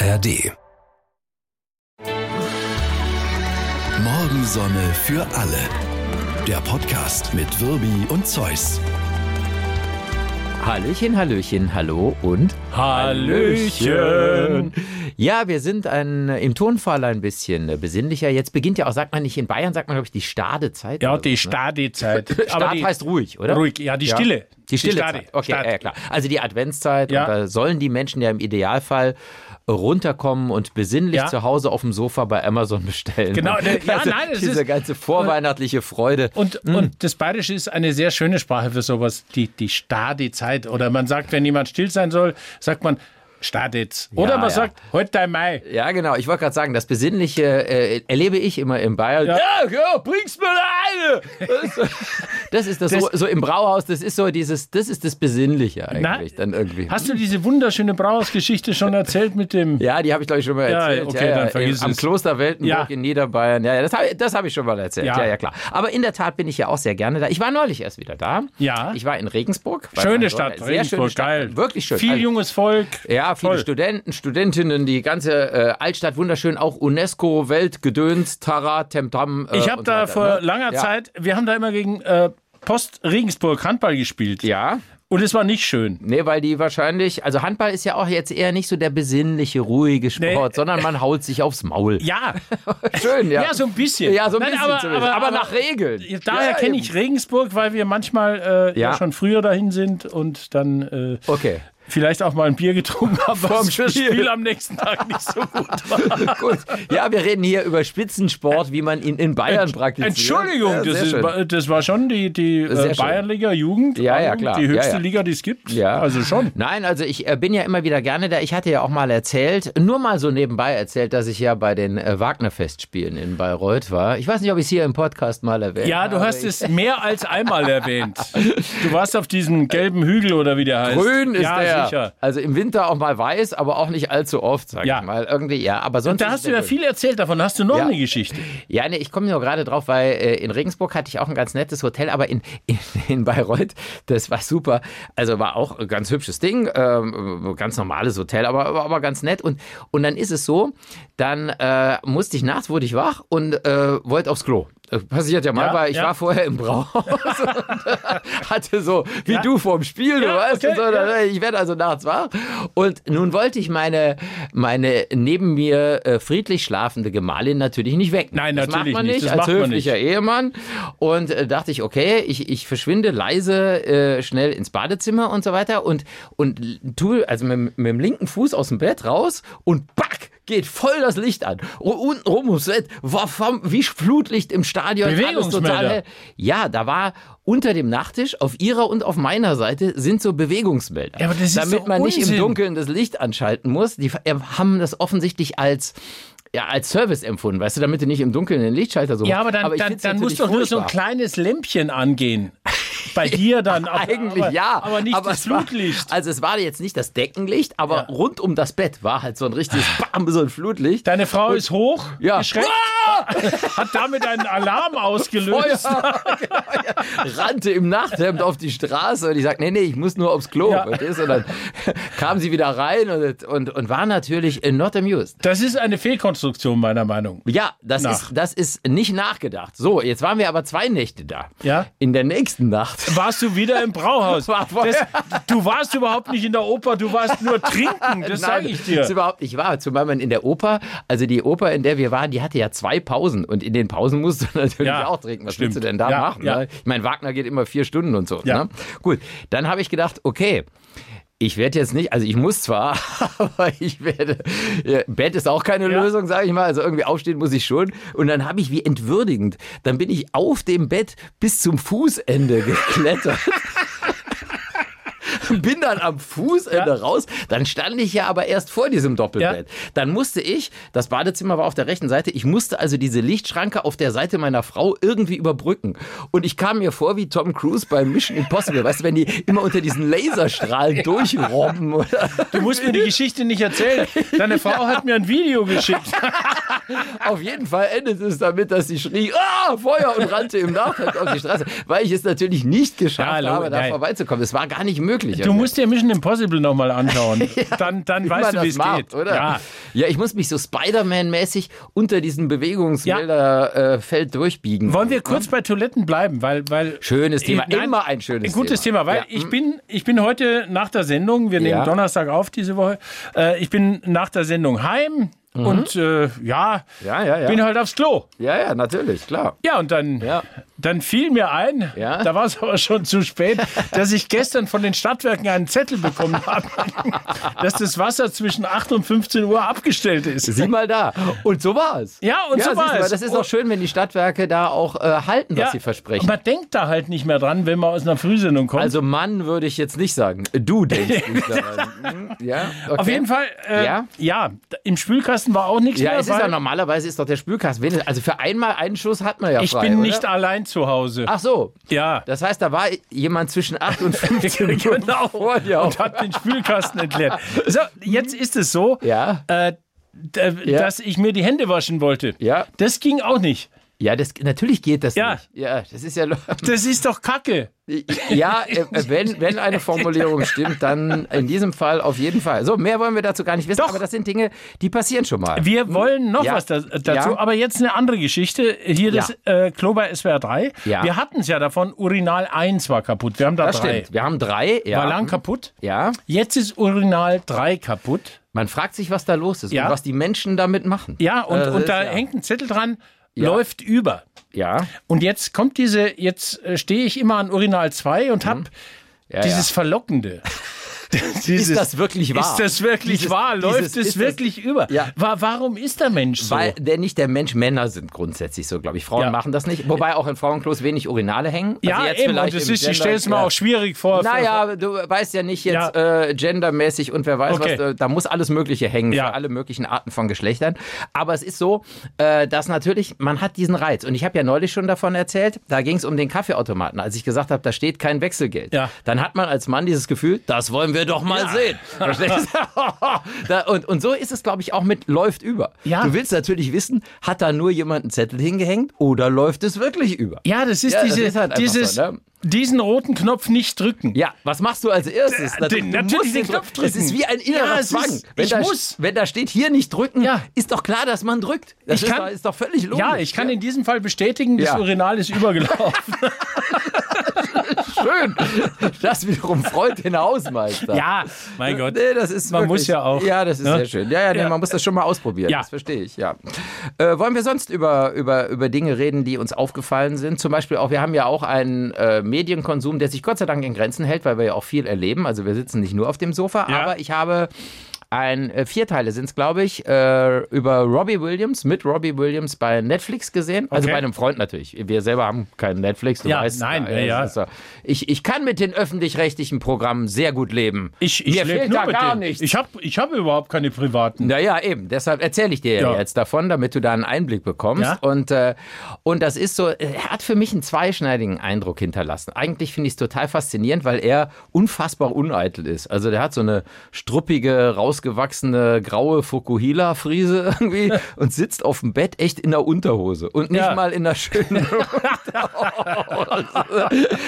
ARD. Morgensonne für alle. Der Podcast mit Wirbi und Zeus. Hallöchen, Hallöchen, hallo und Hallöchen. Ja, wir sind ein, im Tonfall ein bisschen besinnlicher. Jetzt beginnt ja auch, sagt man nicht in Bayern, sagt man, glaube ich, die Stadezeit. Ja, die so, ne? Stadezeit. Start die, heißt ruhig, oder? Ruhig, ja, die Stille. Die stille Stade. Zeit. Okay, Stade. ja, klar. Also die Adventszeit. Ja. Und da sollen die Menschen ja im Idealfall runterkommen und besinnlich Ja. zu Hause auf dem Sofa bei Amazon bestellen. Genau, ne, ja, also nein, es diese ist- ganze vorweihnachtliche Freude. Und, Hm. und das Bayerische ist eine sehr schöne Sprache für sowas, die, die Stadezeit. Oder man sagt, wenn jemand still sein soll, sagt man Stadez. Oder Ja, man ja. sagt, heute dein Mai. Ja, genau. Ich wollte gerade sagen, das Besinnliche äh, erlebe ich immer in Bayern. Ja. ja bringst mir eine! Das, das ist das, so, so im Brauhaus, das ist so dieses, das ist das Besinnliche eigentlich dann irgendwie. Hast du diese wunderschöne Brauhausgeschichte schon erzählt mit dem... ja, die habe ich glaube ich schon mal Ja, erzählt. okay, dann vergiss Am es. Kloster Weltenburg Ja. in Niederbayern. Ja, ja das habe das hab ich schon mal erzählt. Ja. Ja. ja, klar. Aber in der Tat bin ich ja auch sehr gerne da. Ich war neulich erst wieder da. Ja. Ich war in Regensburg. Schöne Stadt. Sehr schöne Regensburg, Stadt. geil. Wirklich schön. Viel Also- junges Volk. Ja, viele Toll. Studenten, Studentinnen, die ganze äh, Altstadt wunderschön, auch UNESCO, Weltgedöns, Tara, Temtam. Äh, Ich habe da weiter, vor ne? langer ja. Zeit, wir haben da immer gegen äh, Post Regensburg Handball gespielt. Ja, Und es war nicht schön. nee, weil die wahrscheinlich, also Handball ist ja auch jetzt eher nicht so der besinnliche, ruhige Sport, Nee. sondern man haut sich aufs Maul. Ja, Schön, ja. ja, so ein bisschen. Ja, so ein Nein, bisschen aber, aber, Aber nach Regeln. Daher Ja, kenne ich Regensburg, weil wir manchmal äh, ja. Ja. schon früher dahin sind und dann äh, Okay. Vielleicht auch mal ein Bier getrunken haben, Vorm was das Spiel. Am nächsten Tag nicht so gut war. Gut. Ja, wir reden hier über Spitzensport, wie man ihn in Bayern praktiziert. Entschuldigung, ja, das, ist, das war schon die, die äh. Bayernliga Jugend. Ja, ja, klar. Die Ja, höchste ja. Liga, die es gibt. Ja. Also schon. Nein, also ich äh, bin ja immer wieder gerne da. Ich hatte ja auch mal erzählt, nur mal so nebenbei erzählt, dass ich ja bei den äh, Wagner-Festspielen in Bayreuth war. Ich weiß nicht, ob ich es hier im Podcast mal erwähnt Ja, habe. du hast es mehr als einmal erwähnt. Du warst auf diesem gelben Hügel oder wie der heißt. Grün ist ja, der. Sicher. Also im Winter auch mal weiß, aber auch nicht allzu oft, sag Ja. ich mal. Irgendwie, ja, aber sonst. Und da hast du ja viel erzählt davon. Hast du noch Ja. eine Geschichte? Ja, nee, ich komme nur gerade drauf, weil äh, in Regensburg hatte ich auch ein ganz nettes Hotel, aber in, in, in Bayreuth, das war super. Also war auch ein ganz hübsches Ding, ähm, ganz normales Hotel, aber, aber, aber ganz nett. Und, und dann ist es so, dann äh, musste ich nachts, wurde ich wach und äh, wollte aufs Klo. Passiert ja mal, Ja, weil ich ja. war vorher im Brauhaus und äh, hatte so, wie Ja. du vorm Spiel, du weißt, okay, so, dann, ich werde also nachts wach. Und nun wollte ich meine, meine neben mir äh, friedlich schlafende Gemahlin natürlich nicht wecken. Nein, das natürlich macht man nicht. nicht, Das als höflicher Ehemann. Und äh, dachte ich, okay, ich, ich verschwinde leise äh, schnell ins Badezimmer und so weiter und, und tue also mit, mit dem linken Fuß aus dem Bett raus und back! Geht voll das Licht an. Und unten rum ums war vom, wie Flutlicht im Stadion. Bewegungsmelder. total. Ja, da war unter dem Nachttisch auf ihrer und auf meiner Seite sind so Bewegungsmelder. Ja, aber das ist damit man nicht im Unsinn. Dunkeln das Licht anschalten muss. Die äh, haben das offensichtlich als ja, als Service empfunden, weißt du, damit du nicht im Dunkeln den Lichtschalter so Ja, aber dann, ich dann, dann muss natürlich doch nur so ein kleines Lämpchen angehen. Bei dir dann. Aber, Eigentlich aber, ja. Aber nicht das es war- Flutlicht. also es war jetzt nicht das Deckenlicht, aber Ja. rund um das Bett war halt so ein richtiges Bam, so ein Flutlicht. Deine Frau ist hoch, Ja. geschreckt, hat damit einen Alarm ausgelöst. Feuer. Genau, ja. Rannte im Nachthemd auf die Straße und ich sagte, nee, nee, ich muss nur aufs Klo. Ja. Und dann kam sie wieder rein und, und, und war natürlich not amused. Das ist eine Fehlkonstruktion, meiner Meinung. Ja, das Nach. ist, das ist nicht nachgedacht. So, jetzt waren wir aber zwei Nächte da. Ja. In der nächsten Nacht. Warst du wieder im Brauhaus? Das, du warst überhaupt nicht in der Oper, du warst nur trinken, das sage ich dir. Ist überhaupt nicht wahr. Zumal man in der Oper, also die Oper, in der wir waren, die hatte ja zwei Pausen. Und in den Pausen musst du natürlich Ja, auch trinken. Was stimmt. willst du denn da Ja, machen? ja. Ne? Ich meine, Wagner geht immer vier Stunden und so. Ja. Ne? Gut, dann habe ich gedacht, okay. Ich werde jetzt nicht, also ich muss zwar, aber ich werde, ja, Bett ist auch keine Ja. Lösung, sage ich mal, also irgendwie aufstehen muss ich schon. Und dann habe ich wie entwürdigend, dann bin ich auf dem Bett bis zum Fußende geklettert. bin dann am Fußende Ja. raus. Dann stand ich ja aber erst vor diesem Doppelbett. Dann musste ich, das Badezimmer war auf der rechten Seite, ich musste also diese Lichtschranke auf der Seite meiner Frau irgendwie überbrücken. Und ich kam mir vor wie Tom Cruise bei Mission Impossible. Weißt du, wenn die immer unter diesen Laserstrahlen durchrobben. Oder? Du musst mir die Geschichte nicht erzählen. Deine Frau hat mir ein Video geschickt. Auf jeden Fall endet es damit, dass sie schrie, ah, Feuer und rannte im Nachhalt auf die Straße, weil ich es natürlich nicht geschafft Ja, habe, da nein. vorbeizukommen. Es war gar nicht möglich. ich ja Du musst dir Mission Impossible nochmal anschauen. Dann, dann Wie weißt du, wie es geht. oder? Ja. ja, ich muss mich so Spider-Man-mäßig unter diesem Bewegungsmelder-Feld durchbiegen. Wollen wir kurz bei Toiletten bleiben? Weil, weil Schönes Thema, Nein, immer ein schönes Ein gutes Thema, weil Ja. ich, bin, ich bin heute nach der Sendung, wir nehmen Ja. Donnerstag auf diese Woche, äh, ich bin nach der Sendung heim und äh, ja, Mhm. Ja, ja, ja. bin halt aufs Klo. Ja, ja, natürlich, klar. Ja, und dann, Ja. dann fiel mir ein, Ja. da war es aber schon zu spät, dass ich gestern von den Stadtwerken einen Zettel bekommen habe, dass das Wasser zwischen 8 und 15 Uhr abgestellt ist. Sieh mal da. Und so war es. Ja, und so war es. Das ist auch schön, wenn die Stadtwerke da auch äh, halten, was sie versprechen. Man denkt da halt nicht mehr dran, wenn man aus einer Frühsendung kommt. Also Mann würde ich jetzt nicht sagen. Du denkst nicht daran. Hm, Ja, okay. Auf jeden Fall, äh, Ja? ja? im Spülkasten war auch nichts Ja, mehr. es ist ja normalerweise ist doch der Spülkasten. Also für einmal einen Schuss hat man ja ich frei, bin oder? nicht allein zu Hause. Ach so. ja. Das heißt, da war jemand zwischen 8 und 15 Uhr genau. vor dir. Und hat den Spülkasten entleert. So, jetzt ist es so, Ja. äh, Ja. dass ich mir die Hände waschen wollte. Ja. Das ging auch nicht. Ja, das, natürlich geht das Ja. nicht. Ja, das ist ja. Das ist doch Kacke. Ja, äh, wenn, wenn eine Formulierung stimmt, dann in diesem Fall auf jeden Fall. So, mehr wollen wir dazu gar nicht wissen, Doch. aber das sind Dinge, die passieren schon mal. Wir wollen noch Ja. was da, dazu, Ja. aber jetzt eine andere Geschichte. Hier das äh, Klo bei SWR 3. Ja. Wir hatten es ja davon, Urinal 1 war kaputt. Wir haben da das drei. stimmt. Wir haben drei. Ja. War lang kaputt. Ja. Jetzt ist Urinal 3 kaputt. Man fragt sich, was da los ist und was die Menschen damit machen. Ja, und, Also und da hängt ein Zettel dran, Ja. läuft über. Ja. Und jetzt kommt diese, jetzt äh, stehe ich immer an Urinal 2 und habe Mhm. Ja, dieses Verlockende. Dieses, Ist das wirklich wahr? Ist das wirklich Dieses- wahr? Läuft dieses- es ist das- wirklich über? Ja. Wa- Warum ist der Mensch so? Weil der nicht der Mensch, Männer sind grundsätzlich so, glaube ich. Frauen Ja. machen das nicht. Wobei auch in Frauenklos wenig Urinale hängen. ja, Also jetzt eben. Und im ist, ich Gender- stelle es mir ja. auch schwierig vor. Naja, du weißt ja nicht jetzt äh, gendermäßig und wer weiß Okay. was, äh, da muss alles Mögliche hängen Ja. für alle möglichen Arten von Geschlechtern. Aber es ist so, äh, dass natürlich, man hat diesen Reiz. Und ich habe ja neulich schon davon erzählt, da ging es um den Kaffeeautomaten. Als ich gesagt habe, da steht kein Wechselgeld. Ja. Dann hat man als Mann dieses Gefühl, das wollen wir doch mal sehen. Du? da, und, und so ist es, glaube ich, auch mit läuft über. Ja. Du willst natürlich wissen, hat da nur jemand einen Zettel hingehängt oder läuft es wirklich über? Ja, das ist Ja, das diese, ist halt dieses, so, ne? diesen roten Knopf nicht drücken. Ja, was machst du als erstes? Äh, den- Du natürlich den Knopf Es ist drücken. wie ein innerer Ja, Zwang. ist- wenn ich da, muss. Wenn da steht, hier nicht drücken, Ja. ist doch klar, dass man drückt. Das Ich ist, kann- doch, ist doch völlig logisch. Ja, ich kann in diesem Fall bestätigen, das Ja. Urinal ist übergelaufen. Schön. Das wiederum freut den Hausmeister. ja, mein Gott. Nee, das ist Man wirklich, muss ja auch, Ja, das ist ne? sehr schön. Ja, ja, nee, Ja. man muss das schon mal ausprobieren. Ja. Das verstehe ich, ja. Äh, wollen wir sonst über, über, über Dinge reden, die uns aufgefallen sind? Zum Beispiel auch, wir haben ja auch einen äh, Medienkonsum, der sich Gott sei Dank in Grenzen hält, weil wir ja auch viel erleben. Also wir sitzen nicht nur auf dem Sofa, Ja. aber ich habe ein, äh, vier Teile sind es, glaube ich, äh, über Robbie Williams, mit Robbie Williams bei Netflix gesehen. Also Okay. bei einem Freund natürlich. Wir selber haben keinen Netflix, du Ja, weißt. nein, äh, ja, das ist so. Ich, ich kann mit den öffentlich-rechtlichen Programmen sehr gut leben. Ich, ich Mir fehlt da gar dem. nichts. Ich habe ich hab überhaupt keine privaten. Naja, eben. Deshalb erzähle ich dir ja. Jetzt davon, damit du da einen Einblick bekommst. Ja. Und, äh, und das ist so, er hat für mich einen zweischneidigen Eindruck hinterlassen. Eigentlich finde ich es total faszinierend, weil er unfassbar uneitel ist. Also der hat so eine struppige, rausgewachsene, graue Fukuhila-Friese irgendwie und sitzt auf dem Bett echt in der Unterhose. Und nicht Ja. mal in einer schönen Unterhose.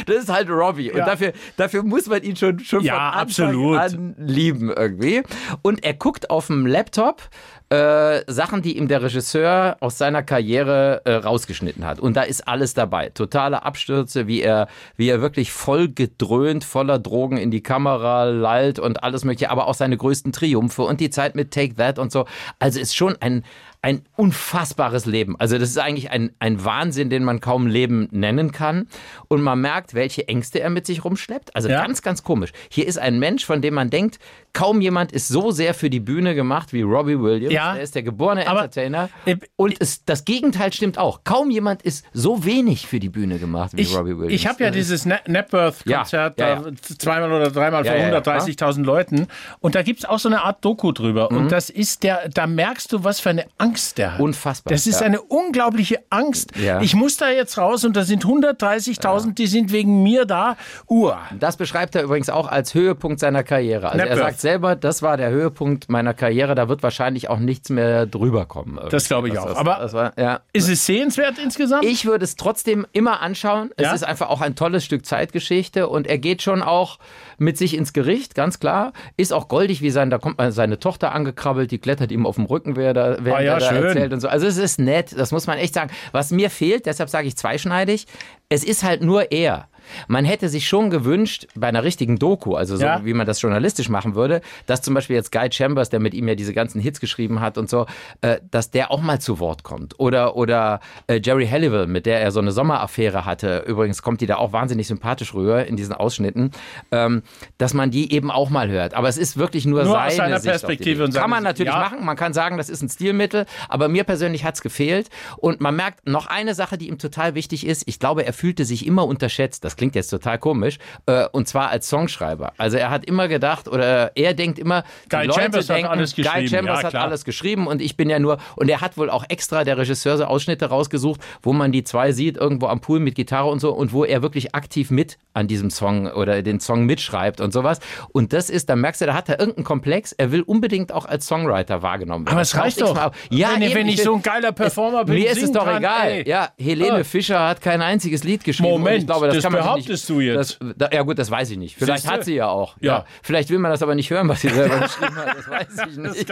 Das ist halt Robbie. Und Ja. dafür, dafür muss man ihn schon, schon Ja, von Anfang absolut. an lieben irgendwie. Und er guckt auf dem Laptop äh, Sachen, die ihm der Regisseur aus seiner Karriere äh, rausgeschnitten hat. Und da ist alles dabei. Totale Abstürze, wie er, wie er wirklich voll gedröhnt, voller Drogen in die Kamera lallt und alles mögliche, aber auch seine größten Triumphe und die Zeit mit Take That und so. Also ist schon ein, ein unfassbares Leben. Also das ist eigentlich ein, ein Wahnsinn, den man kaum Leben nennen kann. Und man merkt, welche Ängste er mit sich rumschleppt. Also Ja. ganz, ganz komisch. Hier ist ein Mensch, von dem man denkt, kaum jemand ist so sehr für die Bühne gemacht wie Robbie Williams. Ja. Er ist der geborene Aber, Entertainer. äh, Und es, das Gegenteil stimmt auch. Kaum jemand ist so wenig für die Bühne gemacht wie Ich, Robbie Williams. ich habe ja dieses Ne- Napworth-Konzert Ja, ja, da zweimal oder dreimal Ja, vor ja, ja. 130.000 Leuten. Und da gibt es auch so eine Art Doku drüber. Mhm. Und das ist der, da merkst du, was für eine Angst der hat. Unfassbar, Das ist ja. eine unglaubliche Angst. Ja. Ich muss da jetzt raus und da sind 130.000, die sind wegen mir da. Uah. Das beschreibt er übrigens auch als Höhepunkt seiner Karriere. Also er Nepworth. sagt selber, das war der Höhepunkt meiner Karriere, da wird wahrscheinlich auch nichts mehr drüber kommen. Das glaube ich Das- auch. das- Aber das war, ja. ist es sehenswert insgesamt? Ich würde es trotzdem immer anschauen. Es Ja? ist einfach auch ein tolles Stück Zeitgeschichte und er geht schon auch mit sich ins Gericht, ganz klar. Ist auch goldig, wie sein, da kommt mal seine Tochter angekrabbelt, die klettert ihm auf dem Rücken, wer da, während Ah ja, er da schön. erzählt und so. Also es ist nett, das muss man echt sagen. Was mir fehlt, deshalb sage ich zweischneidig, es ist halt nur er. Man hätte sich schon gewünscht, bei einer richtigen Doku, also so Ja. wie man das journalistisch machen würde, dass zum Beispiel jetzt Guy Chambers, der mit ihm ja diese ganzen Hits geschrieben hat und so, äh, dass der auch mal zu Wort kommt. Oder, oder äh, Jerry Halliwell, mit der er so eine Sommeraffäre hatte. Übrigens kommt die da auch wahnsinnig sympathisch rüber in diesen Ausschnitten, ähm, dass man die eben auch mal hört. Aber es ist wirklich nur, Nur aus seine seiner Sicht Perspektive und Kann man natürlich Ja. machen. Man kann sagen, das ist ein Stilmittel. Aber mir persönlich hat es gefehlt. Und man merkt noch eine Sache, die ihm total wichtig ist. Ich glaube, er fühlte sich immer unterschätzt. Das klingt jetzt total komisch. Äh, und zwar als Songschreiber. Also er hat immer gedacht, oder er denkt immer, Guy Leute Chambers hat denken, alles Guy geschrieben. Chambers Ja, hat alles geschrieben und ich bin ja nur, und er hat wohl auch extra, der Regisseur, so Ausschnitte rausgesucht, wo man die zwei sieht, irgendwo am Pool mit Gitarre und so, und wo er wirklich aktiv mit an diesem Song oder den Song mitschreibt und sowas. Und das ist, da merkst du, da hat er irgendeinen Komplex, er will unbedingt auch als Songwriter wahrgenommen werden. Aber es reicht doch. mal. Ja, wenn, eben, wenn ich will- so ein geiler Performer bin, mir ist es doch kann, egal. ey. Ja, Helene Ah. Fischer hat kein einziges Lied geschrieben. Moment, ich glaube, das, das kann man behauptest nicht, du jetzt. Das, da, ja gut, das weiß ich nicht. Vielleicht Siehste? hat sie ja auch. Ja. Vielleicht will man das aber nicht hören, was sie selber geschrieben hat. Das weiß ich nicht.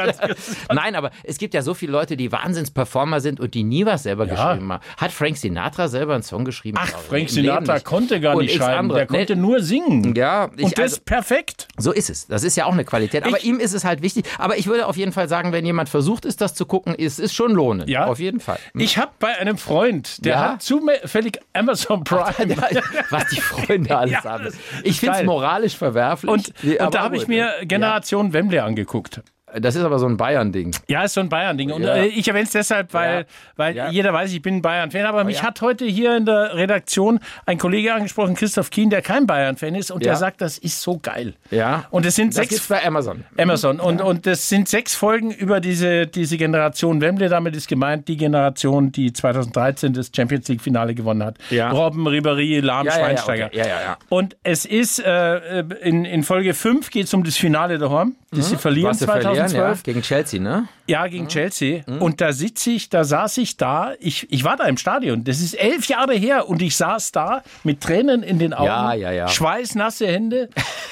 Nein, aber es gibt ja so viele Leute, die Wahnsinns-Performer sind und die nie was selber Ja. geschrieben haben. Hat Frank Sinatra selber einen Song geschrieben? Ach. Frank Sinatra konnte gar Und nicht schreiben. andere. Der konnte Nee, nur singen. Ja, ich, Und das also, perfekt. so ist es. Das ist ja auch eine Qualität. Aber Ich- ihm ist es halt wichtig. Aber ich würde auf jeden Fall sagen, wenn jemand versucht ist, das zu gucken, ist es schon lohnend. Ja. Auf jeden Fall. Ich habe bei einem Freund, der Ja? hat zufällig Amazon Prime. Ja, was die Freunde alles Ja, haben. Ich finde es moralisch verwerflich. Und, Ja, und da habe ich mir Generation Wembley angeguckt. Das ist aber so ein Bayern-Ding. Ja, ist so ein Bayern-Ding. Und ja. Äh, ich erwähne es deshalb, weil, ja. weil ja. jeder weiß, ich bin ein Bayern-Fan. Aber oh, mich hat heute hier in der Redaktion ein Kollege angesprochen, Christoph Kien, der kein Bayern-Fan ist. Und der sagt, das ist so geil. Ja. Und es sind das sechs. bei Amazon. Amazon. Mhm. Und, und das sind sechs Folgen über diese, diese Generation Wembley. Damit ist gemeint die Generation, die 2013 das Champions League-Finale gewonnen hat. Ja. Robben, Ribéry, Lahm, Schweinsteiger. Okay. Ja, ja, ja, Und es ist äh, äh in, in Folge 5 geht es um das Finale der Horn. Das mhm. sie verlieren 2013. Bayern, 12. Ja, gegen Chelsea, ne? Ja, gegen mhm. Chelsea. Mhm. Und da sitze ich, da saß ich da. Ich, ich war da im Stadion. Das ist elf Jahre her und ich saß da mit Tränen in den Augen. Ja, ja, ja. Schweißnasse Hände.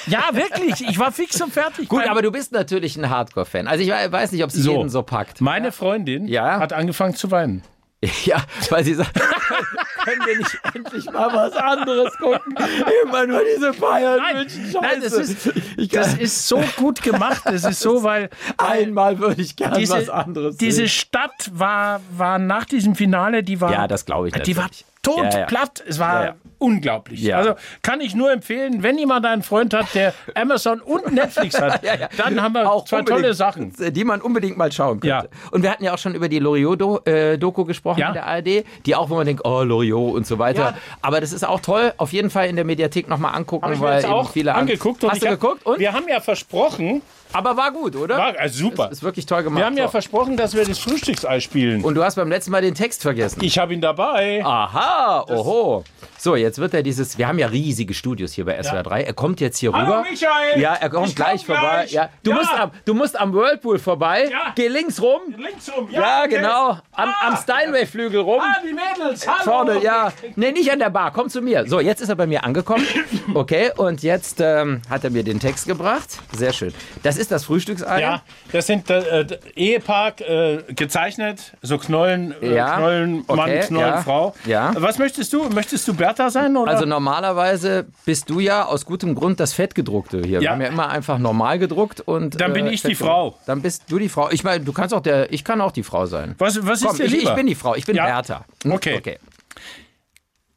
ja, wirklich. Ich war fix und fertig. Gut, aber du bist natürlich ein Hardcore-Fan. Also ich weiß nicht, ob es so, jeden so packt. Meine Freundin ja. hat angefangen zu weinen. Ja, weil sie sagt. können wir nicht endlich mal was anderes gucken? Immer nur diese bayern Nein, nein das, ist, das ist so gut gemacht. Das ist so, weil Einmal würde ich gerne was anderes diese sehen. Stadt war, war nach diesem Finale, die war, Ja, das glaube ich die war natürlich. totplatt. Ja, Es war Ja, ja. unglaublich. Ja. Also kann ich nur empfehlen, wenn jemand einen Freund hat, der Amazon und Netflix hat, Ja, ja. dann haben wir zwei unbedingt, tolle Sachen. Die man unbedingt mal schauen könnte. Ja. Und wir hatten ja auch schon über die Loriot-Doku gesprochen Ja. in der ARD, die auch, wo man denkt, oh, Loriot und so weiter. Ja. Aber das ist auch toll. Auf jeden Fall in der Mediathek nochmal angucken, mir weil auch viele an- angeguckt. Und Hast du hab- geguckt? Und? Wir haben ja versprochen, Aber war gut, oder? war, also super. Ist wirklich toll gemacht. Wir haben ja So. versprochen, dass wir das Frühstücksei spielen. Und du hast beim letzten Mal den Text vergessen. ich habe ihn dabei. Aha, oho. So, jetzt wird er dieses, wir haben ja riesige Studios hier bei SWR 3. Er kommt jetzt hier Hallo, rüber. Michael. Ja, er kommt Ich komm gleich vorbei. gleich. Ja, du, Ja. Musst am, du musst am Whirlpool vorbei. Ja. Geh links rum. Links rum. Ja, okay. genau. Am, Ah. am Steinway-Flügel rum. Ah, die Mädels. Hallo. Vorne, ja. Nee, nicht an der Bar. Komm zu mir. So, jetzt ist er bei mir angekommen. Okay, und jetzt ähm, hat er mir den Text gebracht. Sehr schön. Das ist das Frühstücksei. Ja, das sind äh, äh, Ehepaar äh, gezeichnet, so Knollen, äh, Ja, Knollen Mann, okay, Knollen ja, Frau. ja. Was möchtest du? Möchtest du Bertha sein oder? Also normalerweise bist du ja aus gutem Grund das Fettgedruckte hier. Wir Ja. haben ja immer einfach normal gedruckt und Dann bin äh, ich die. Frau. Dann bist du die Frau. Ich meine, du kannst auch der, ich kann auch die Frau sein. was, was ist Komm, dir ich, lieber? ich bin die Frau. Ich bin Ja. Bertha. Hm? Okay. okay.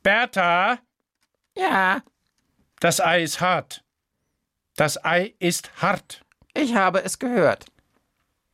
Bertha, Ja, das Ei ist hart. Das Ei ist hart. ich habe es gehört.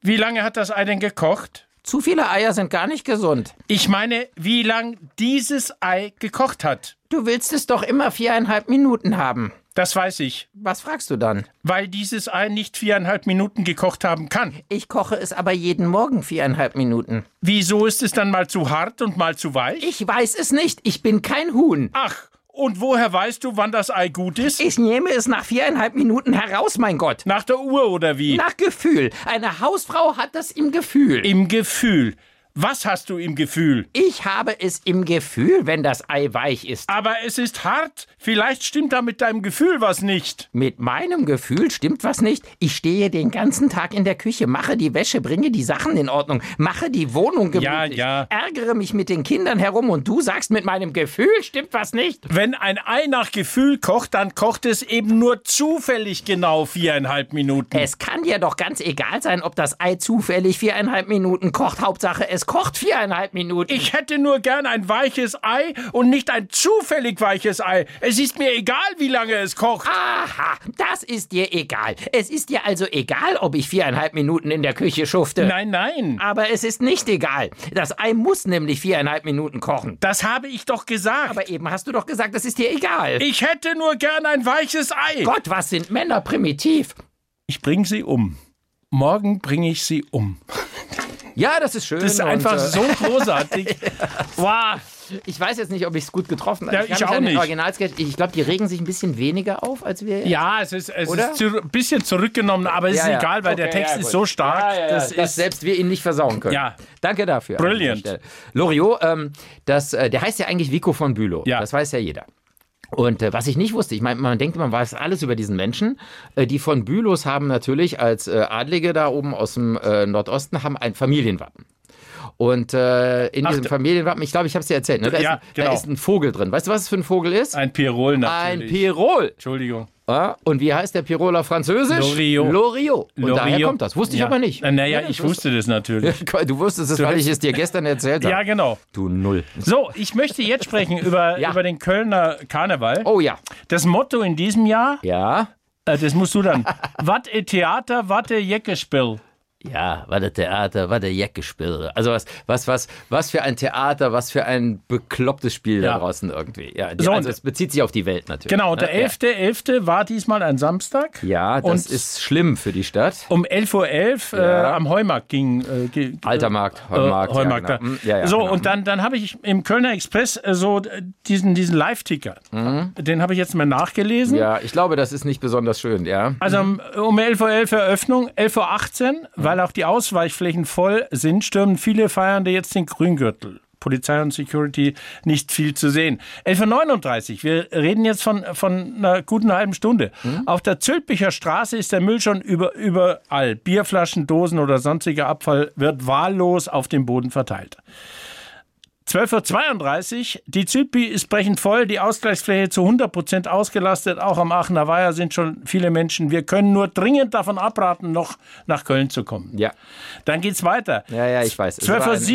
Wie lange hat das Ei denn gekocht? Zu viele Eier sind gar nicht gesund. Ich meine, wie lang dieses Ei gekocht hat. Du willst es doch immer viereinhalb Minuten haben. Das weiß ich. Was fragst du dann? Weil dieses Ei nicht viereinhalb Minuten gekocht haben kann. Ich koche es aber jeden Morgen viereinhalb Minuten. Wieso ist es dann mal zu hart und mal zu weich? Ich weiß es nicht. Ich bin kein Huhn. Ach, und woher weißt du, wann das Ei gut ist? Ich nehme es nach viereinhalb Minuten heraus, mein Gott. Nach der Uhr oder wie? Nach Gefühl. Eine Hausfrau hat das im Gefühl. Im Gefühl. Was hast du im Gefühl? Ich habe es im Gefühl, wenn das Ei weich ist. Aber es ist hart. Vielleicht stimmt da mit deinem Gefühl was nicht. Mit meinem Gefühl stimmt was nicht. Ich stehe den ganzen Tag in der Küche, mache die Wäsche, bringe die Sachen in Ordnung, mache die Wohnung gemütlich, Ja, ja. ärgere mich mit den Kindern herum und du sagst, mit meinem Gefühl stimmt was nicht. Wenn ein Ei nach Gefühl kocht, dann kocht es eben nur zufällig genau viereinhalb Minuten. Es kann dir doch ganz egal sein, ob das Ei zufällig viereinhalb Minuten kocht. Hauptsache, es kocht viereinhalb Minuten. Ich hätte nur gern ein weiches Ei und nicht ein zufällig weiches Ei. Es ist mir egal, wie lange es kocht. Aha, das ist dir egal. Es ist dir also egal, ob ich viereinhalb Minuten in der Küche schufte. Nein, nein. Aber es ist nicht egal. Das Ei muss nämlich viereinhalb Minuten kochen. Das habe ich doch gesagt. Aber eben hast du doch gesagt, das ist dir egal. ich hätte nur gern ein weiches Ei. Gott, was sind Männer primitiv? Ich bringe sie um. Morgen bringe ich sie um. Ja, das ist schön. Das ist einfach und, äh, so großartig. wow. Ich weiß jetzt nicht, ob ich es gut getroffen habe. Ja, kann ich mich auch nicht. Originalsketch, ich glaube, die regen sich ein bisschen weniger auf, als wir. Ja, es ist, es ist zu, ein bisschen zurückgenommen, aber es Ja, ist ja. egal, weil der Okay, Text ja, ist so stark. Ja, ja, ja, das dass ist, selbst wir ihn nicht versauen können. Ja. Danke dafür. Brilliant. Loriot, ähm, das, äh, der heißt ja eigentlich Vico von Bülow. Ja. Das weiß ja jeder. Und äh, was ich nicht wusste, ich meine, man denkt, man weiß alles über diesen Menschen. Äh, die von Bülows haben natürlich als äh, Adlige da oben aus dem äh, Nordosten haben ein Familienwappen. Und äh, in Ach, diesem Familienwappen, ich glaube, ich habe es dir erzählt, ne? da, Ja, ist, ein- genau. da ist ein Vogel drin. Weißt du, was es für ein Vogel ist? ein Pirol Ein natürlich. Pirol. Entschuldigung. Ja, und wie heißt der Piroler französisch? Loriot. Loriot. Und daher Loriot. kommt das. Wusste ich ja. aber nicht. Naja, Ja, ich wusste das natürlich. Du wusstest es, weil ich es dir gestern erzählt habe. Ja, genau. Du Null. So, ich möchte jetzt sprechen über, über den Kölner Karneval. Oh ja. Das Motto in diesem Jahr, Ja. äh, das musst du dann. wat e Theater, wat e Jeckespiel. Ja, war der Theater, war der Jackespiel. Also was, was, was, was für ein Theater, was für ein beklopptes Spiel Ja. da draußen irgendwie. Ja, die, So, also es bezieht sich auf die Welt natürlich. Genau, und ne? der 11.11. war diesmal ein Samstag. Ja, das Und- ist schlimm für die Stadt. Um 11.11 Uhr Ja. äh, am Heumarkt ging. Äh, Alter Markt, äh, Heumarkt. Heumarkt ja, genau. Hm, ja, ja, so, genau. und dann, dann habe ich im Kölner Express äh, so äh, diesen, diesen Live-Ticker. Den habe ich jetzt mal nachgelesen. Mhm. Ja, ich glaube, das ist nicht besonders schön, ja. Also um um 11.11 Uhr Eröffnung, 11.18 Uhr, weil auch die Ausweichflächen voll sind, stürmen viele Feiernde jetzt den Grüngürtel. Polizei und Security nicht viel zu sehen. 11.39 Uhr, wir reden jetzt von, von einer guten halben Stunde. Auf der Zülpicher Straße ist der Müll schon über, überall. Bierflaschen, Dosen oder sonstiger Abfall wird wahllos auf dem Boden verteilt. 12.32 Uhr, die Zülpi ist brechend voll, die Ausgleichsfläche zu 100% ausgelastet. Auch am Aachener Weiher sind schon viele Menschen. Wir können nur dringend davon abraten, noch nach Köln zu kommen. Ja, Dann geht's weiter. ja, ja, ich weiß. Es war ein 12.37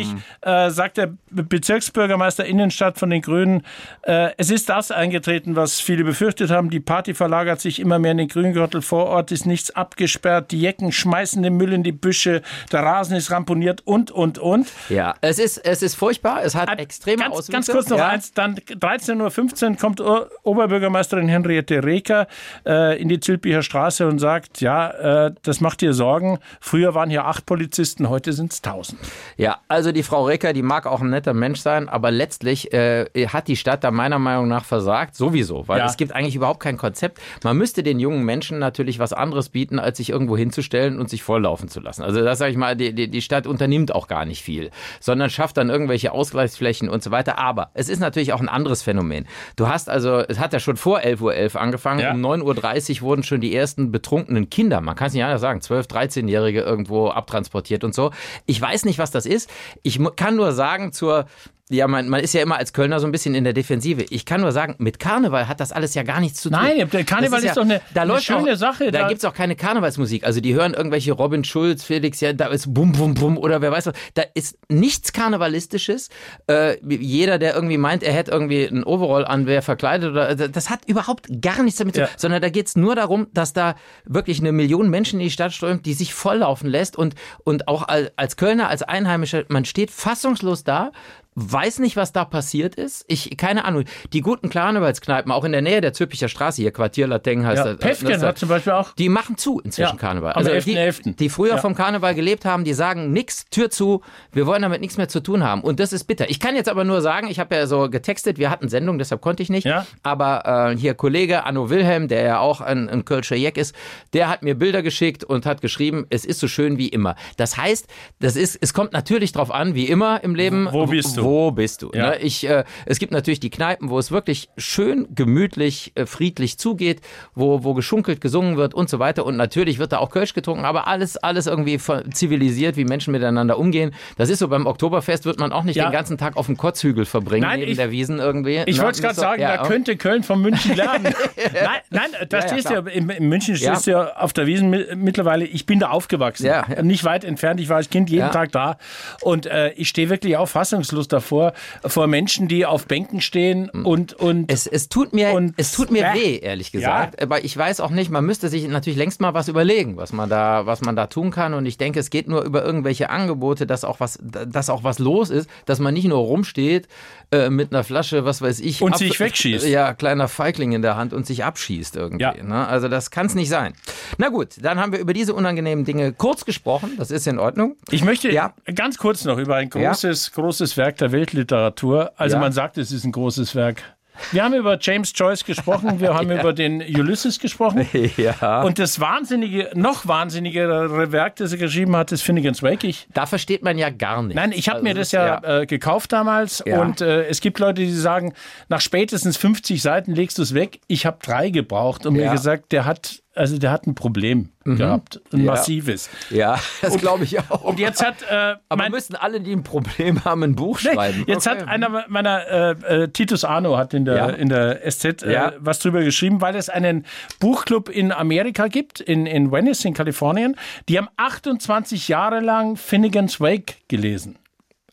Inferno. Uhr äh, sagt der Be- Bezirksbürgermeister Innenstadt von den Grünen, äh, es ist das eingetreten, was viele befürchtet haben. Die Party verlagert sich immer mehr in den Grüngürtel. Vor Ort ist nichts abgesperrt. Die Jecken schmeißen den Müll in die Büsche. Der Rasen ist ramponiert und, und, und. Ja, es ist, es ist furchtbar. Es hat extreme ganz, Auswüchse. ganz kurz noch ja. eins, dann 13.15 Uhr kommt Oberbürgermeisterin Henriette Reker äh, in die Zülpicher Straße und sagt, ja, äh, das macht ihr Sorgen. Früher waren hier acht Polizisten, heute sind es tausend. Ja, also die Frau Recker, die mag auch ein netter Mensch sein, aber letztlich äh, hat die Stadt da meiner Meinung nach versagt, sowieso, weil Ja. es gibt eigentlich überhaupt kein Konzept. Man müsste den jungen Menschen natürlich was anderes bieten, als sich irgendwo hinzustellen und sich volllaufen zu lassen. Also das sage ich mal, die, die, die Stadt unternimmt auch gar nicht viel, sondern schafft dann irgendwelche Ausgleichsflächen und so weiter. Aber es ist natürlich auch ein anderes Phänomen. Du hast also, es hat ja schon vor 11.11 Uhr angefangen, Ja. um 9.30 Uhr wurden schon die ersten betrunkenen Kinder, man kann es nicht anders sagen, 12-, 13-Jährige irgendwo abtransportiert und so. Ich weiß nicht, was das ist. Ich kann nur sagen zur ja, man, man ist ja immer als Kölner so ein bisschen in der Defensive. Ich kann nur sagen, mit Karneval hat das alles ja gar nichts zu tun. Nein, der Karneval Das ist doch eine- da eine läuft schöne auch, Sache. Da, Da- gibt's auch keine Karnevalsmusik. Also die hören irgendwelche Robin Schulz, Felix, ja, da ist Bum Bum Bum oder wer weiß was. Da ist nichts Karnevalistisches. Äh, jeder, der irgendwie meint, er hätte irgendwie ein Overall an, wer verkleidet oder das hat überhaupt gar nichts damit Ja. zu tun, sondern da geht's nur darum, dass da wirklich eine Million Menschen in die Stadt strömt, die sich volllaufen lässt und, und auch als Kölner, als Einheimischer, man steht fassungslos da weiß nicht, was da passiert ist. Ich, keine Ahnung. Die guten Karnevalskneipen, auch in der Nähe der Züppicher Straße, hier Quartier Lateng heißt Ja, das. Päffgen das- hat zum Beispiel auch. die machen zu inzwischen Ja, Karneval. am die, 11.11.. die früher Ja. vom Karneval gelebt haben, die sagen nix, Tür zu, wir wollen damit nichts mehr zu tun haben. Und das ist bitter. Ich kann jetzt aber nur sagen, ich habe ja so getextet, wir hatten Sendung, deshalb konnte ich nicht. Ja. Aber äh, hier Kollege Anno Wilhelm, der ja auch ein, ein Kölscher Jeck ist, der hat mir Bilder geschickt und hat geschrieben, es ist so schön wie immer. Das heißt, das ist, es kommt natürlich drauf an, wie immer im Leben. Wo bist du? Wo bist du? Ja. Ne? Ich, äh, es gibt natürlich die Kneipen, wo es wirklich schön, gemütlich, äh, friedlich zugeht, wo, wo geschunkelt, gesungen wird und so weiter. Und natürlich wird da auch Kölsch getrunken, aber alles, alles irgendwie zivilisiert, wie Menschen miteinander umgehen. Das ist so beim Oktoberfest wird man auch nicht Ja. den ganzen Tag auf dem Kotzhügel verbringen, Nein, neben ich- der Wiesen irgendwie. Ich Ne? wollte es gerade So, sagen, ja, da könnte Köln von München lernen. nein, nein, da Ja, ja, stehst du ja, in, in München stehst du ja auf der Wiesen mi- mittlerweile. Ich bin da aufgewachsen. Ja. Nicht weit entfernt. Ich war als Kind jeden. Tag da. Und äh, ich stehe wirklich auch fassungslos davor, vor Menschen, die auf Bänken stehen und, und Hm. Es, es tut mir, Und- es tut mir Bäh. weh, ehrlich gesagt. Aber ich weiß auch nicht, man müsste sich natürlich längst mal was überlegen, was man da, was man da tun kann. Und ich denke, es geht nur über irgendwelche Angebote, dass auch was, dass auch was los ist, dass man nicht nur rumsteht äh, mit einer Flasche, was weiß ich, Und sich wegschießt. Ja, kleiner Feigling in der Hand und sich abschießt irgendwie. Ja. Ne? Also das kann es nicht sein. Na gut, dann haben wir über diese unangenehmen Dinge kurz gesprochen. Das ist in Ordnung. Ich möchte Ja. ganz kurz noch über ein großes, großes Werk der Weltliteratur. Also Ja. man sagt, es ist ein großes Werk. Wir haben über James Joyce gesprochen, wir haben über den Ulysses gesprochen. Ja. Und das wahnsinnige, noch wahnsinnigere Werk, das er geschrieben hat, ist Finnegan's Wake. Ich, da versteht man ja gar nichts. nein, ich habe Also mir das ja, Äh, gekauft damals Ja. und äh, es gibt Leute, die sagen, nach spätestens 50 Seiten legst du es weg. Ich habe drei gebraucht und Ja. Mir gesagt, der hat, also der hat ein Problem gehabt, ein Ja. massives. Ja, das glaube ich auch. Und jetzt hat äh, Aber mein, müssen alle, die ein Problem haben, ein Buch schreiben. Jetzt Okay. hat einer meiner, äh, äh, Titus Arno hat in der, Ja. in der SZ äh, Ja. was drüber geschrieben, weil es einen Buchclub in Amerika gibt, in, in Venice, in Kalifornien. Die haben 28 Jahre lang Finnegan's Wake gelesen.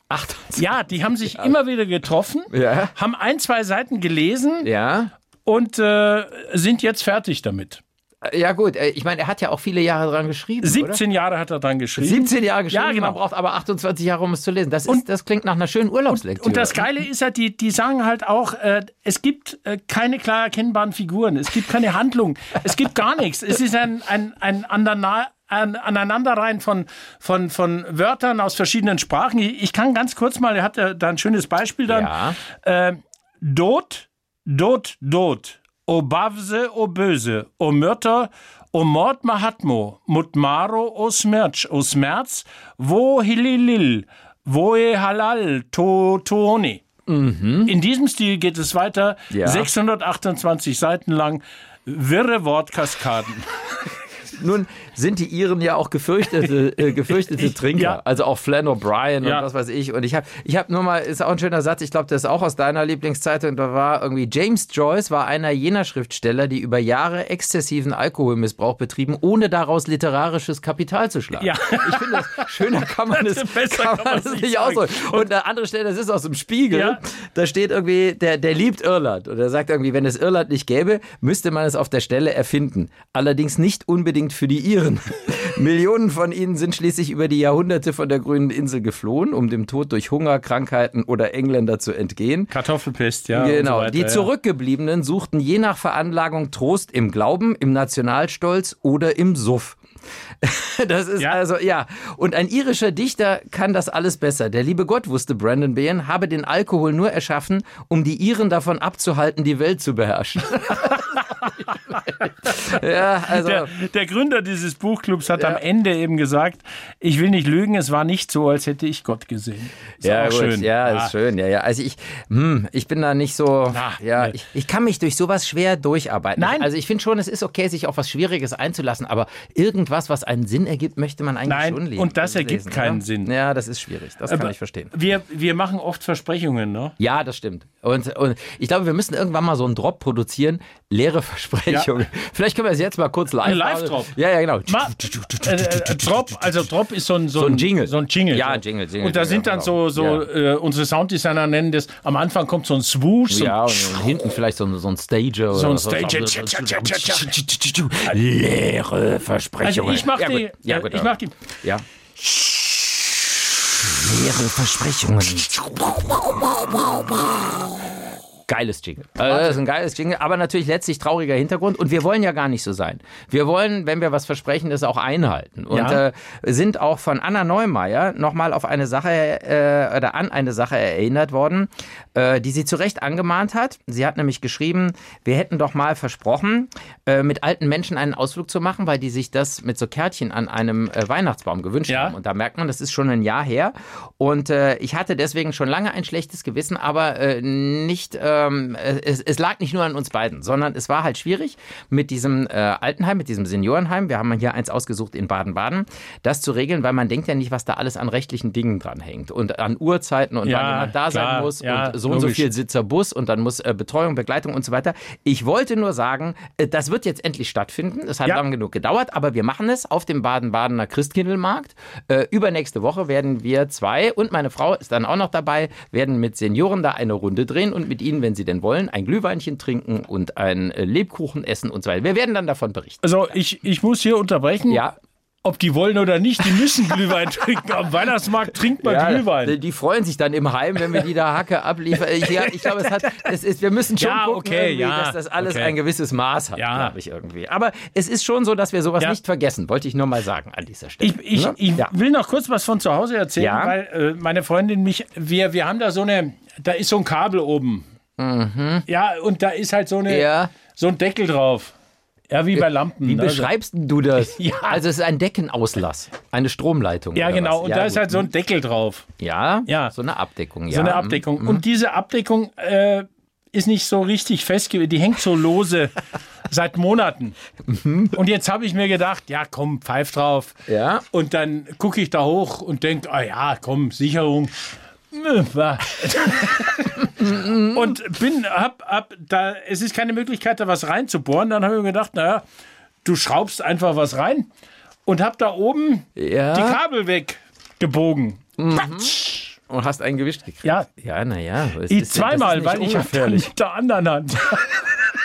Ach, Ja, die haben sich immer wieder getroffen, haben ein, zwei Seiten gelesen ja. und äh, sind jetzt fertig damit. Ja, gut. äh, Ich meine, er hat ja auch viele Jahre dran geschrieben. 17 Jahre hat er Oder? geschrieben. 17 Jahre geschrieben, Ja, genau. man braucht aber 28 Jahre, um es zu lesen. Das, ist, das klingt nach einer schönen Urlaubslektüre. Und das Geile ist halt, die, die sagen halt auch, äh, es gibt äh, keine klar erkennbaren Figuren, es gibt keine Handlung, es gibt gar nichts. Es ist ein, ein, ein Andana ein Aneinanderreihen von, von, von Wörtern aus verschiedenen Sprachen. Ich, ich kann ganz kurz mal, er hat ja da ein schönes Beispiel dann. Ja. Äh, Dot, Dot, Dot, O Bavse, O Böse, O Mörter, O Mord Mahatmo, Mutmaro, O Smerch, O Smerz, Wo Hililil, Woe Halal, To Tooni. In diesem Stil geht es weiter, Ja. 628 Seiten lang, wirre Wortkaskaden. Nun sind die Iren ja auch gefürchtete, äh, gefürchtete Trinker. Ja. Also auch Flann O'Brien Ja. und was weiß ich. Und ich habe ich hab nur mal, ist auch ein schöner Satz, ich glaube, das ist auch aus deiner Lieblingszeitung, da war irgendwie, James Joyce war einer jener Schriftsteller, die über Jahre exzessiven Alkoholmissbrauch betrieben, ohne daraus literarisches Kapital zu schlagen. Ja. Ich finde, das, schöner kann man es Besser kann man es nicht ausdrücken. Und eine andere Stelle, das ist aus dem Spiegel, Ja. da steht irgendwie, der, der liebt Irland. Und er sagt irgendwie, wenn es Irland nicht gäbe, müsste man es auf der Stelle erfinden. Allerdings nicht unbedingt für die Iren. Millionen von ihnen sind schließlich über die Jahrhunderte von der grünen Insel geflohen, um dem Tod durch Hunger, Krankheiten oder Engländer zu entgehen. Kartoffelpest, ja. Genau, so weiter, die. Zurückgebliebenen suchten je nach Veranlagung Trost im Glauben, im Nationalstolz oder im Suff. Das ist Ja. also, ja. Und ein irischer Dichter kann das alles besser. Der liebe Gott, wusste Brandon Behan, habe den Alkohol nur erschaffen, um die Iren davon abzuhalten, die Welt zu beherrschen. ja, also. Der, der Gründer dieses Buchclubs hat am Ende eben gesagt, ich will nicht lügen, es war nicht so, als hätte ich Gott gesehen. Ist ja, gut, schön. ja, Ah. ist schön. Ja, ja. Also ich, hm, ich bin da nicht so. Na, ja, nee. ich, ich kann mich durch sowas schwer durcharbeiten. Nein. Also ich finde schon, es ist okay, sich auf was Schwieriges einzulassen, aber irgendwas, was einen Sinn ergibt, möchte man eigentlich Nein, schon lesen. und das ergibt lesen, keinen oder? Sinn. Ja, das ist schwierig. Das kann Aber ich verstehen. Wir, wir machen oft Versprechungen, ne? Ja, das stimmt. Und, und ich glaube, wir müssen irgendwann mal so einen Drop produzieren. Leere Versprechungen. Vielleicht können wir es jetzt mal kurz live Ein Live-Drop. Ja, ja, genau. Ma, äh, äh, Drop, also Drop ist so ein, so ein Jingle. So ein Jingle. Ja, ein Jingle, Jingle, Und da sind dann genau. so, so äh, unsere Sounddesigner nennen das, am Anfang kommt so ein Swoosh, so Ja, und hinten vielleicht so ein, so ein Stager. So ein Stager. Tja. Leere Versprechungen. Also ich mach ja, die. Ja, gut, ich ja. mach die. Ja. Schwere Versprechungen. Geiles Jingle. Also das ist ein geiles Jingle, aber natürlich letztlich trauriger Hintergrund. Und wir wollen ja gar nicht so sein. Wir wollen, wenn wir was versprechen, das auch einhalten. Und Ja. äh, sind auch von Anna Neumeier nochmal auf eine Sache äh, oder an eine Sache erinnert worden, äh, die sie zu Recht angemahnt hat. Sie hat nämlich geschrieben, wir hätten doch mal versprochen, äh, mit alten Menschen einen Ausflug zu machen, weil die sich das mit so Kärtchen an einem äh, Weihnachtsbaum gewünscht Ja. haben. Und da merkt man, das ist schon ein Jahr her. Und äh, ich hatte deswegen schon lange ein schlechtes Gewissen, aber äh, nicht, ähm, es, es lag nicht nur an uns beiden, sondern es war halt schwierig mit diesem äh, Altenheim, mit diesem Seniorenheim. Wir haben hier eins ausgesucht in Baden-Baden, das zu regeln, weil man denkt ja nicht, was da alles an rechtlichen Dingen dran hängt und an Uhrzeiten und Ja, wann jemand da klar, sein muss ja, und so und so logisch. viel Sitzer Bus und dann muss äh, Betreuung, Begleitung und so weiter. Ich wollte nur sagen, äh, das wird jetzt endlich stattfinden. Es hat Ja. lang genug gedauert, aber wir machen es auf dem Baden-Badener Christkindlmarkt. Äh, übernächste Woche werden wir zwei und meine Frau ist dann auch noch dabei, werden mit Senioren da eine Runde drehen und mit ihnen, wenn sie denn wollen, ein Glühweinchen trinken und ein äh, Lebkuchen essen und so weiter. Wir werden dann davon berichten. Also ich, ich muss hier unterbrechen. Ja. Ob die wollen oder nicht, die müssen Glühwein trinken. Am Weihnachtsmarkt trinkt man Ja, Glühwein. Die, freuen sich dann im Heim, wenn wir die da Hacke abliefern. Ich, ja, ich glaube, es hat, es ist, wir müssen schon Ja, gucken, okay, dass das alles okay. ein gewisses Maß hat, glaube ich irgendwie. Aber es ist schon so, dass wir sowas nicht vergessen, wollte ich nur mal sagen an dieser Stelle. Ich, ich, Ne? ich will noch kurz was von zu Hause erzählen, weil äh, meine Freundin mich, wir, wir haben da so eine, da ist so ein Kabel oben. Ja, und da ist halt so, eine, Mhm. Ja. so ein Deckel drauf. Ja, wie bei Lampen. Wie ne? beschreibst du das? Ja. Also es ist ein Deckenauslass, eine Stromleitung. Ja, genau. Was? Und ja, da ist gut. halt so ein Deckel drauf. ja, Ja. so eine Abdeckung. Ja. So eine Abdeckung. Und diese Abdeckung äh, ist nicht so richtig festgelegt. Die hängt so lose seit Monaten. Und jetzt habe ich mir gedacht, ja komm, pfeif drauf. Ja. Und dann gucke ich da hoch und denke, ah ja, komm, Sicherung. Wa. und bin, hab, hab, da, es ist keine Möglichkeit, da was reinzubohren. Dann habe ich mir gedacht, naja, du schraubst einfach was rein und hab da oben Ja. die Kabel weggebogen. Patsch. Und hast einen gewischt gekriegt. Ja, Ja, naja. zweimal, weil ich mit der anderen Hand.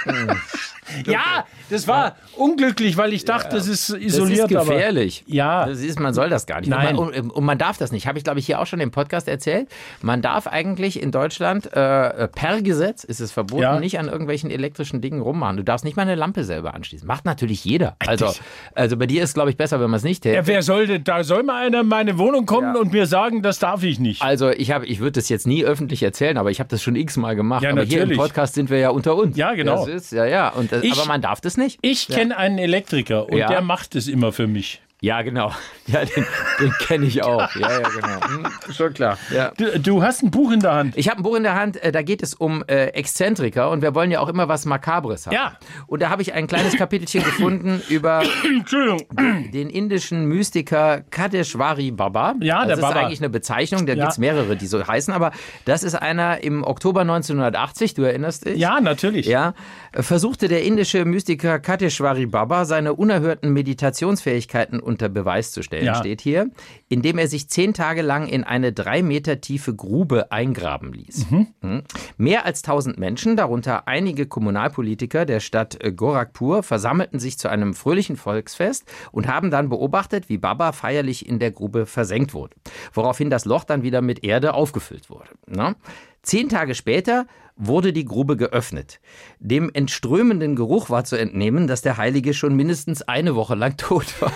ja, das war unglücklich, weil ich dachte, das ist Das isoliert. ist gefährlich. Aber ja, Das ist, man soll das gar nicht. Nein. Und, man, und man darf das nicht. Habe ich, glaube ich, hier auch schon im Podcast erzählt. Man darf eigentlich in Deutschland äh, per Gesetz ist es verboten, Ja. nicht an irgendwelchen elektrischen Dingen rummachen. Du darfst nicht mal eine Lampe selber anschließen. Macht natürlich jeder. Also, also bei dir ist, glaube ich, besser, wenn man es nicht täte. ja, wer soll denn, da soll mal einer in meine Wohnung kommen Ja. und mir sagen, das darf ich nicht. Also ich ich würde das jetzt nie öffentlich erzählen, aber ich habe das schon x-mal gemacht. Ja, aber hier im natürlich. Podcast sind wir ja unter uns. Ja, genau. Das ist, ja, ja. Und das, Ich- aber man darf das nicht. Ich kenne einen Elektriker und der macht es immer für mich. Ja, genau. Ja, den, den kenne ich auch. Ja, ja, genau. Hm, schon klar. Ja. Du, du hast ein Buch in der Hand. Ich habe ein Buch in der Hand, äh, da geht es um äh, Exzentriker und wir wollen ja auch immer was Makabres haben. Ja. Und da habe ich ein kleines Kapitelchen gefunden über Entschuldigung. den indischen Mystiker Kadeshwari Baba. Ja, der das ist Baba. eigentlich eine Bezeichnung, da Ja. gibt es mehrere, die so heißen, aber das ist einer im Oktober 1980, du erinnerst dich? Ja, natürlich. Ja, versuchte der indische Mystiker Kateshwari Baba seine unerhörten Meditationsfähigkeiten unter Beweis zu stellen, Ja. steht hier, indem er sich zehn Tage lang in eine drei Meter tiefe Grube eingraben ließ. Mhm. Mehr als tausend Menschen, darunter einige Kommunalpolitiker der Stadt Gorakhpur, versammelten sich zu einem fröhlichen Volksfest und haben dann beobachtet, wie Baba feierlich in der Grube versenkt wurde, woraufhin das Loch dann wieder mit Erde aufgefüllt wurde. Ne? Zehn Tage später wurde die Grube geöffnet. Dem entströmenden Geruch war zu entnehmen, dass der Heilige schon mindestens eine Woche lang tot war.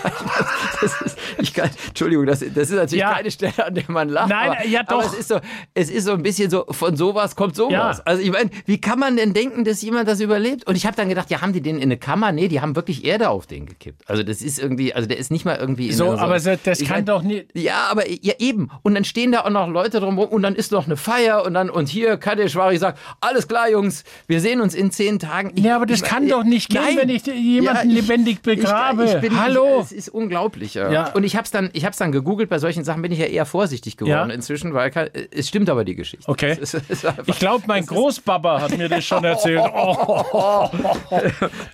Ist, ich kann, Entschuldigung, das, das ist natürlich Ja. keine Stelle, an der man lacht. Nein, aber, ja, aber doch. es ist, so, es ist so ein bisschen so, von sowas kommt sowas. Ja. Also ich meine, wie kann man denn denken, dass jemand das überlebt? Und ich habe dann gedacht, ja, haben die den in eine Kammer? Nee, die haben wirklich Erde auf den gekippt. Also das ist irgendwie, also der ist nicht mal irgendwie in So, aber so- das ich kann mein, doch nicht. ja, aber ja eben. Und dann stehen da auch noch Leute drumherum und dann ist noch eine Feier und dann und hier Kadeshwari sagt, alles klar, Jungs, wir sehen uns in zehn Tagen. Ich- Ja, aber das ich- kann doch nicht gehen, Nein. wenn ich jemanden Ja, lebendig begrabe. Ich, ich bin, Hallo? Ich, es ist unglaublich. Ja. Ja. Und ich habe es dann, ich hab's dann gegoogelt. Bei solchen Sachen bin ich ja eher vorsichtig geworden Ja. inzwischen, weil es stimmt aber die Geschichte. Okay. Es es ist einfach, Ich glaube, mein Großbaba hat mir das schon erzählt. Oh,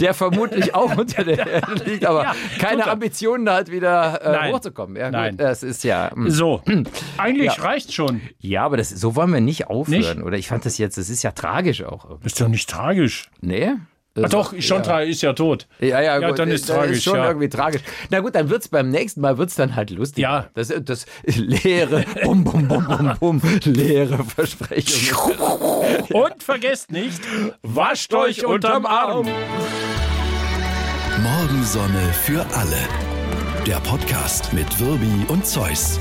der vermutlich auch unter der Erde liegt, aber Ja, keine. Ambitionen hat, wieder äh, Nein. hochzukommen. Ja, gut, Nein. Das ist ja. hm. so, eigentlich reicht schon. Ja, aber das, so wollen wir nicht aufhören. Nicht? Oder ich fand das jetzt, das ist ja tragisch auch. irgendwie. Ist doch nicht tragisch. Nee? Ach doch, schon ja. ist ja tot. Ja, ja, ja gut, dann ist tragisch. Ist schon ja. irgendwie tragisch. Na gut, dann wird es beim nächsten Mal wird's dann halt lustig. Ja. Das, das leere, bum, bum, bum, bum, bum, leere Versprechungen. Und vergesst nicht, wascht euch unterm Arm. Morgensonne für alle. Der Podcast mit Wirbi und Zeus.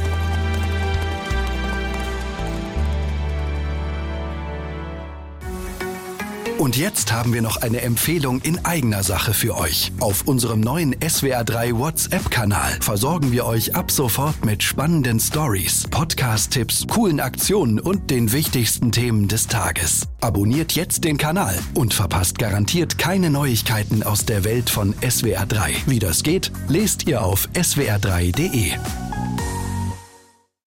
Und jetzt haben wir noch eine Empfehlung in eigener Sache für euch. Auf unserem neuen SWR3 WhatsApp-Kanal versorgen wir euch ab sofort mit spannenden Stories, Podcast-Tipps, coolen Aktionen und den wichtigsten Themen des Tages. Abonniert jetzt den Kanal und verpasst garantiert keine Neuigkeiten aus der Welt von SWR3. Wie das geht, lest ihr auf swr3.de.